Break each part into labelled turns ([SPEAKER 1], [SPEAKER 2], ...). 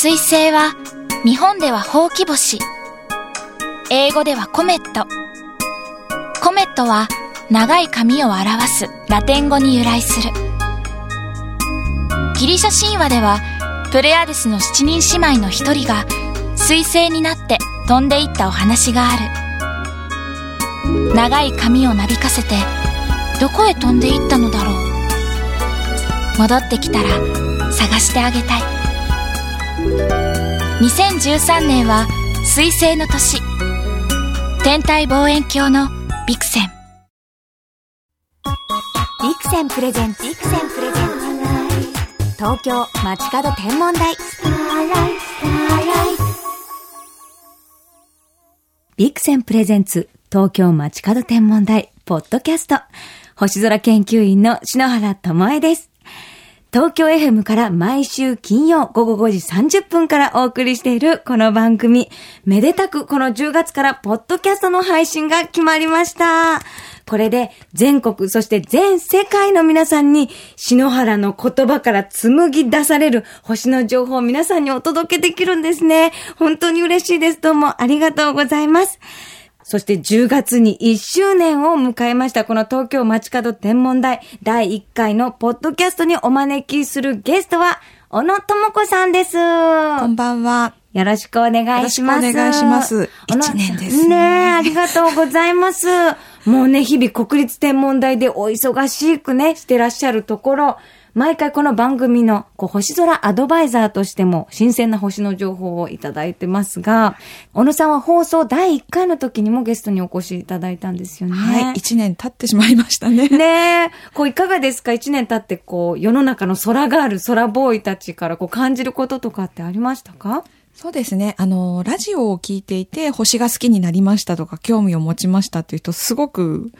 [SPEAKER 1] 水星は日本ではほうき星。英語ではコメット。コメットは長い髪を表すラテン語に由来する。ギリシャ神話ではプレアデスの七人姉妹の一人が水星になって飛んでいったお話がある。長い髪をなびかせてどこへ飛んでいったのだろう。戻ってきたら探してあげたい。2013年は水星の年。天体望遠鏡のビクセン。
[SPEAKER 2] ビクセンプレゼンツ。ビクセンプレゼンツ。東京街角天文台。ビクセンプレゼンツ。東京街角天文台。ポッドキャスト。星空研究員の篠原智恵です。東京 FM から毎週金曜午後5時30分からお送りしているこの番組、めでたくこの10月からポッドキャストの配信が決まりました。これで全国、そして全世界の皆さんに篠原の言葉から紡ぎ出される星の情報を皆さんにお届けできるんですね。本当に嬉しいです。どうもありがとうございます。そして10月に1周年を迎えました、この東京街角天文台第1回のポッドキャストにお招きするゲストは、小野智子さんです。
[SPEAKER 3] こんばんは。
[SPEAKER 2] よろしくお願いします。
[SPEAKER 3] よろしくお願いします。1年です
[SPEAKER 2] ね。ねありがとうございます。もうね、日々国立天文台でお忙しくね、してらっしゃるところ、毎回この番組のこう星空アドバイザーとしても新鮮な星の情報をいただいてますが、小野さんは放送第1回の時にもゲストにお越しいただいたんですよね。
[SPEAKER 3] はい、1年経ってしまいましたね。
[SPEAKER 2] ねこういかがですか ?1 年経ってこう世の中の空がある空ボーイたちからこう感じることとかってありましたか？
[SPEAKER 3] そうですね。あの、ラジオを聞いていて星が好きになりましたとか興味を持ちましたっていう人すごく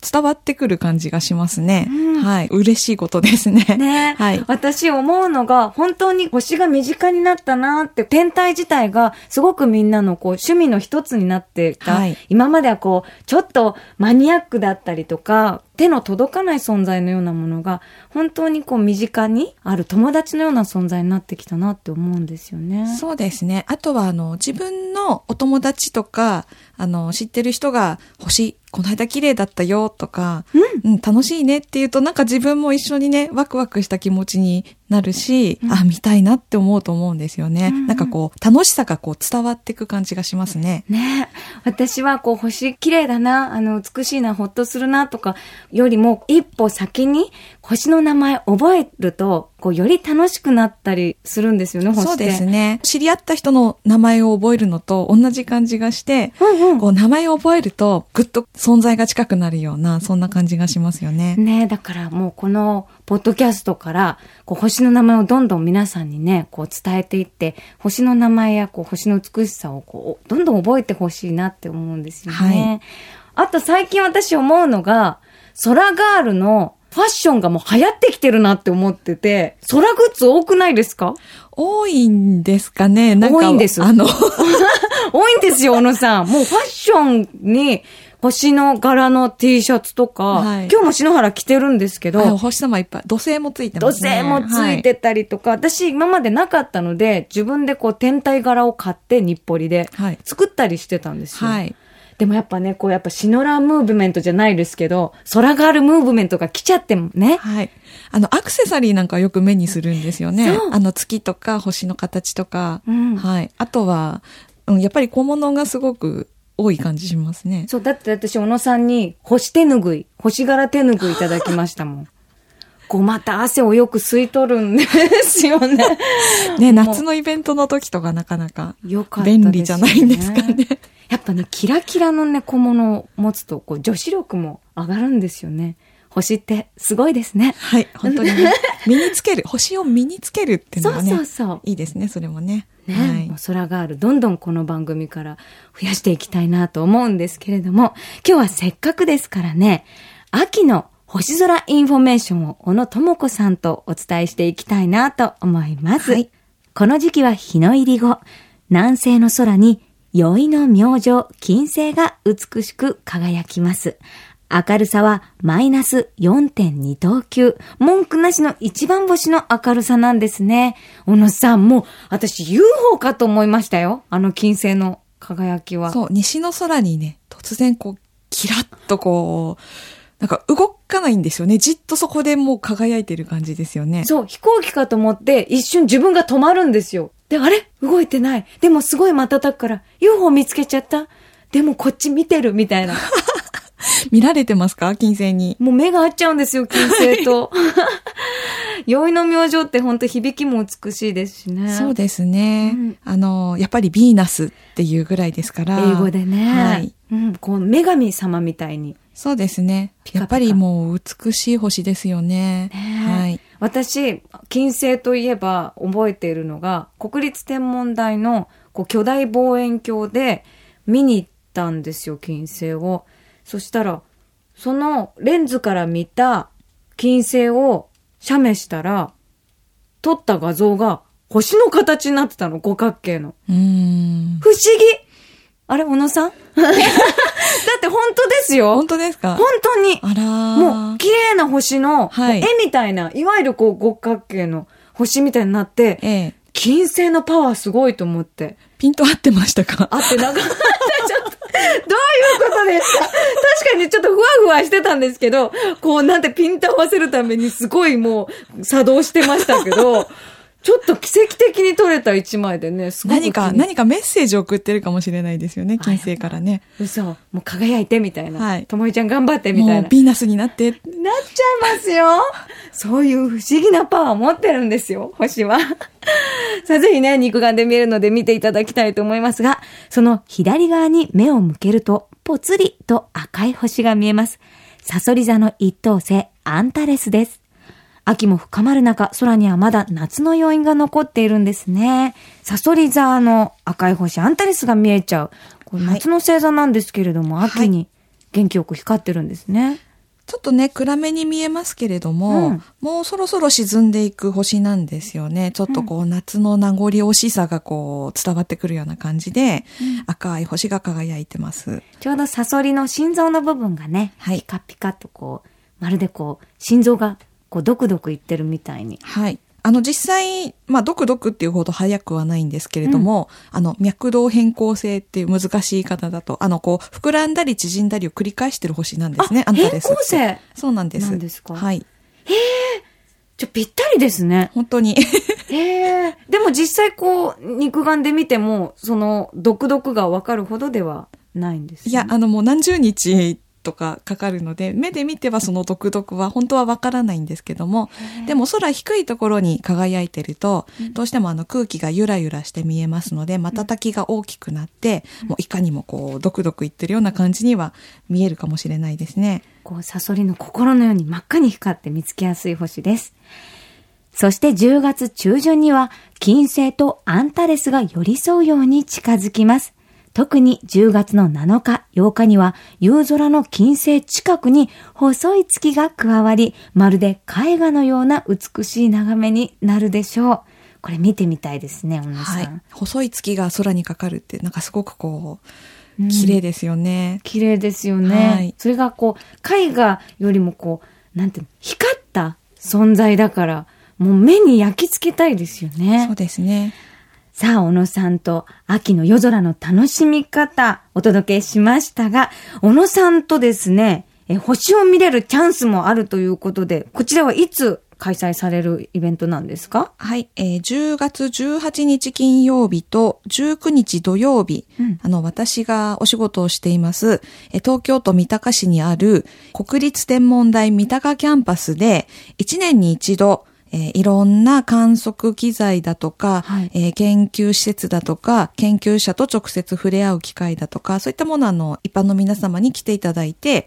[SPEAKER 3] 伝わってくる感じがしますね。うん、はい。嬉しいことですね。
[SPEAKER 2] ね はい。私思うのが、本当に星が身近になったなって、天体自体がすごくみんなのこう趣味の一つになってた。はい、今まではこう、ちょっとマニアックだったりとか、手の届かない存在のようなものが、本当にこう身近にある友達のような存在になってきたなって思うんですよね。
[SPEAKER 3] そうですね。あとは、あの、自分のお友達とか、あの、知ってる人が、星、この間綺麗だったよとか、うん、うん、楽しいねっていうと、なんか自分も一緒にね、ワクワクした気持ちになるし、うん、あ、見たいなって思うと思うんですよね。うん、なんかこう、楽しさがこう伝わっていく感じがしますね。
[SPEAKER 2] ね私はこう、星綺麗だな、あの、美しいな、ほっとするなとか、よりも一歩先に星の名前覚えると、こう、より楽しくなったりするんですよね、
[SPEAKER 3] 星そうですね。知り合った人の名前を覚えるのと同じ感じがして、うんうん、こう、名前を覚えると、ぐっと存在が近くなるような、そんな感じがしますよね。
[SPEAKER 2] ねだからもうこの、ポッドキャストから、こう、星の名前をどんどん皆さんにね、こう、伝えていって、星の名前や、こう、星の美しさを、こう、どんどん覚えてほしいなって思うんですよね。はい、あと、最近私思うのが、空ガールのファッションがもう流行ってきてるなって思ってて、空グッズ多くないですか？
[SPEAKER 3] 多いんですかね
[SPEAKER 2] 多いんです。
[SPEAKER 3] あの
[SPEAKER 2] 多いんですよ、小野さん。もうファッションに、星の柄の T シャツとか、はい、今日も篠原着てるんですけど、はい、
[SPEAKER 3] 星様いっぱい、土星もついてます
[SPEAKER 2] ね。土星もついてたりとか、はい、私今までなかったので、自分でこう天体柄を買って日暮里で、作ったりしてたんですよ。はいでもやっぱね、こうやっぱシノラムーブメントじゃないですけど、空があるムーブメントが来ちゃってもね。
[SPEAKER 3] はい。あの、アクセサリーなんかよく目にするんですよね。あの、月とか星の形とか。うん、はい。あとは、うん、やっぱり小物がすごく多い感じしますね。
[SPEAKER 2] そう、だって私、小野さんに星手ぬぐい、星柄手ぬぐいいただきましたもん。こうまた汗をよく吸い取るんですよね。
[SPEAKER 3] ね、夏のイベントの時とかなかなか便利じゃないんですかね。
[SPEAKER 2] やっぱね、キラキラのね、小物を持つと、こう、女子力も上がるんですよね。星ってすごいですね。
[SPEAKER 3] はい、本当に、ね、身につける、星を身につけるっていうのがね、そうそうそういいですね、それもね。
[SPEAKER 2] ね、はい、空がある、どんどんこの番組から増やしていきたいなと思うんですけれども、今日はせっかくですからね、秋の星空インフォメーションを小野智子さんとお伝えしていきたいなと思います。はい、この時期は日の入り後、南西の空に宵の明星、金星が美しく輝きます。明るさはマイナス4.2等級。文句なしの一番星の明るさなんですね。小野さん、もう私 UFO かと思いましたよ。あの金星の輝きは。
[SPEAKER 3] そう、西の空にね、突然こう、キラッとこう、なんか動かないんですよね。じっとそこでもう輝いてる感じですよね。
[SPEAKER 2] そう、飛行機かと思って一瞬自分が止まるんですよ。で、あれ？動いてない。でもすごい瞬くから UFO 見つけちゃった。でもこっち見てるみたいな。
[SPEAKER 3] 見られてますか？金星に。
[SPEAKER 2] もう目が合っちゃうんですよ、金星と。宵の明星って本当響きも美しいですしね。
[SPEAKER 3] そうですね。
[SPEAKER 2] うん
[SPEAKER 3] あの、やっぱりヴィーナスっていうぐらいですから。
[SPEAKER 2] 英語でね。
[SPEAKER 3] はい。
[SPEAKER 2] うん、こう、女神様みたいに。
[SPEAKER 3] そうですね。やっぱりもう美しい星ですよね。
[SPEAKER 2] ね
[SPEAKER 3] はい。
[SPEAKER 2] 私、金星といえば覚えているのが、国立天文台のこう巨大望遠鏡で見に行ったんですよ、金星を。そしたら、そのレンズから見た金星を写メしたら、撮った画像が星の形になってたの、五角形の。不思議あれ、小野さん？だって本当ですよ。
[SPEAKER 3] 本当ですか？
[SPEAKER 2] 本当に。
[SPEAKER 3] あらー。
[SPEAKER 2] もう、綺麗な星の、
[SPEAKER 3] はい。
[SPEAKER 2] 絵みたいな、いわゆるこう、五角形の星みたいになって、
[SPEAKER 3] ええ。
[SPEAKER 2] 金星のパワーすごいと思って。
[SPEAKER 3] ピント合ってましたか？
[SPEAKER 2] あってなかった。ちょっと、どういうことですか？確かにちょっとふわふわしてたんですけど、こうなんてピント合わせるためにすごいもう作動してましたけど、ちょっと奇跡的に撮れた一枚でね、すごく
[SPEAKER 3] 何か、何かメッセージを送ってるかもしれないですよね、金星からね。
[SPEAKER 2] 嘘。もう輝いてみたいな。
[SPEAKER 3] はい
[SPEAKER 2] ともいちゃん頑張ってみた
[SPEAKER 3] も
[SPEAKER 2] いうな。
[SPEAKER 3] ヴィーナスになって。
[SPEAKER 2] なっちゃいますよ。そういう不思議なパワーを持ってるんですよ、星は。さあ、ぜひね、肉眼で見えるので見ていただきたいと思いますが、その左側に目を向けると、ぽつりと赤い星が見えます。サソリ座の一等星、アンタレスです。秋も深まる中、空にはまだ夏の余韻が残っているんですね。サソリ座の赤い星、アンタレスが見えちゃう。これ
[SPEAKER 3] はい
[SPEAKER 2] 夏の星座なんですけれども、秋に元気よく光ってるんですね。
[SPEAKER 3] ちょっとね、暗めに見えますけれども、
[SPEAKER 2] うん
[SPEAKER 3] もうそろそろ沈んでいく星なんですよね。ちょっとこう、夏の名残惜しさがこう、伝わってくるような感じで、赤い星が輝いてます。
[SPEAKER 2] ちょうどサソリの心臓の部分がね、
[SPEAKER 3] はい
[SPEAKER 2] ピカピカとこう、まるでこう、心臓がこう、ドクドクいってるみたいに。
[SPEAKER 3] はい。あの、実際、まあ、ドクドクっていうほど早くはないんですけれども、あの、脈動変更性っていう難しい言い方だと、あの、こう、膨らんだり縮んだりを繰り返してる星なんですね、
[SPEAKER 2] あ
[SPEAKER 3] アンタレスって。
[SPEAKER 2] 変更性？
[SPEAKER 3] そうなんです。
[SPEAKER 2] なんですか？
[SPEAKER 3] はい。
[SPEAKER 2] ちょ、ぴったりですね。
[SPEAKER 3] 本当に。
[SPEAKER 2] へえ。でも実際こう、肉眼で見ても、その、ドクドクがわかるほどではないんです、ね。
[SPEAKER 3] いや、あの、もう何十日とかかかるので、目で見てはその独特は本当はわからないんですけども、でも空低いところに輝いてると、どうしてもあの空気がゆらゆらして見えますので、瞬きが大きくなって、もういかにもこう、ドクドクいってるような感じには見えるかもしれないですね。
[SPEAKER 2] こう、サソリの心のように真っ赤に光って見つけやすい星です。そして10月中旬には、金星とアンタレスが寄り添うように近づきます。特に10月の7日、8日には、夕空の金星近くに細い月が加わり、まるで絵画のような美しい眺めになるでしょう。これ見てみたいですね、小野さん。
[SPEAKER 3] はい。細い月が空にかかるって、なんかすごくこう、綺麗ですよね。
[SPEAKER 2] 綺麗ですよね。
[SPEAKER 3] はい
[SPEAKER 2] それがこう、絵画よりもこう、なんていうの、光った存在だから、もう目に焼き付けたいですよね。
[SPEAKER 3] そうですね。
[SPEAKER 2] さあ、小野さんと秋の夜空の楽しみ方、お届けしましたが、小野さんとですね、え星を見れるチャンスもあるということで、こちらはいつ開催されるイベントなんですか？
[SPEAKER 3] はい、えー10月18日金曜日と19日土曜日、
[SPEAKER 2] うん。
[SPEAKER 3] あの、私がお仕事をしています、えー東京都三鷹市にある国立天文台三鷹キャンパスで、1年に一度、えーいろんな観測機材だとか、
[SPEAKER 2] はい。
[SPEAKER 3] えー研究施設だとか、研究者と直接触れ合う機会だとか、そういったものをあの、一般の皆様に来ていただいて、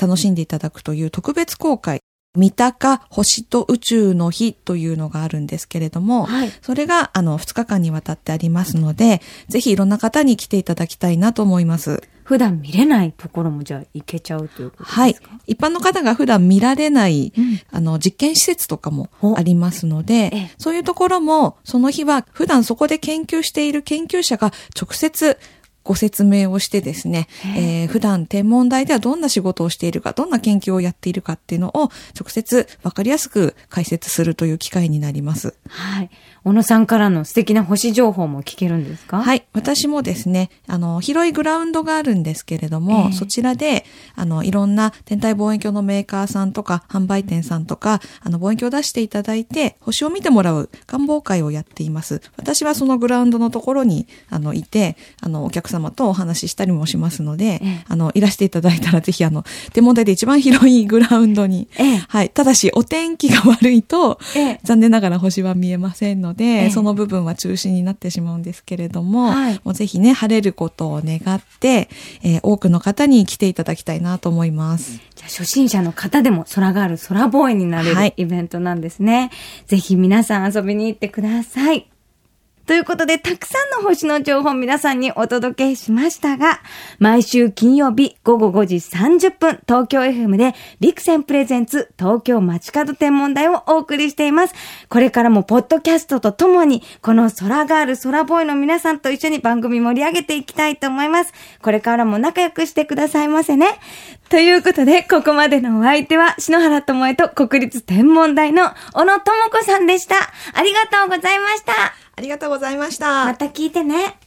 [SPEAKER 3] 楽しんでいただくという特別公開、三鷹星と宇宙の日というのがあるんですけれども、
[SPEAKER 2] はい。
[SPEAKER 3] それが、あの、2日間にわたってありますので、ぜひいろんな方に来ていただきたいなと思います。
[SPEAKER 2] 普段見れないところもじゃあ行けちゃうということですか？
[SPEAKER 3] はい。一般の方が普段見られない、
[SPEAKER 2] うん。
[SPEAKER 3] あの、実験施設とかも
[SPEAKER 2] お
[SPEAKER 3] ありますので
[SPEAKER 2] ええ、
[SPEAKER 3] そういうところも、その日は普段そこで研究している研究者が直接ご説明をしてですね、えー、普段天文台ではどんな仕事をしているか、どんな研究をやっているかっていうのを直接わかりやすく解説するという機会になります。
[SPEAKER 2] はい。小野さんからの素敵な星情報も聞けるんですか？
[SPEAKER 3] はい。私もですね、あの、広いグラウンドがあるんですけれども、
[SPEAKER 2] ええ
[SPEAKER 3] そちらで、あの、いろんな天体望遠鏡のメーカーさんとか、販売店さんとか、あの、望遠鏡を出していただいて、星を見てもらう観望会をやっています。私はそのグラウンドのところに、あの、いて、あの、お客様とお話ししたりもしますので、
[SPEAKER 2] ええ
[SPEAKER 3] あの、いらしていただいたら、ぜひ、あの、天文台で一番広いグラウンドに、
[SPEAKER 2] ええ
[SPEAKER 3] はい。ただし、お天気が悪いと、
[SPEAKER 2] ええ
[SPEAKER 3] 残念ながら星は見えませんので、
[SPEAKER 2] ええ
[SPEAKER 3] その部分は中止になってしまうんですけれども、
[SPEAKER 2] はい
[SPEAKER 3] もうぜひね、晴れることを願って、えー多くの方に来ていただきたいなと思います。
[SPEAKER 2] じゃあ初心者の方でも空がある空ボーイになれ
[SPEAKER 3] はい
[SPEAKER 2] るイベントなんですね。ぜひ皆さん遊びに行ってください。ということで、たくさんの星の情報皆さんにお届けしましたが、毎週金曜日午後5時30分、東京 FM で、ビクセンプレゼンツ東京街角天文台をお送りしています。これからもポッドキャストとともに、この空ガール、空ボーイの皆さんと一緒に番組盛り上げていきたいと思います。これからも仲良くしてくださいませね。ということで、ここまでのお相手は、篠原智恵と国立天文台の小野智子さんでした。ありがとうございました。
[SPEAKER 3] ありがとうございました。
[SPEAKER 2] また聞いてね。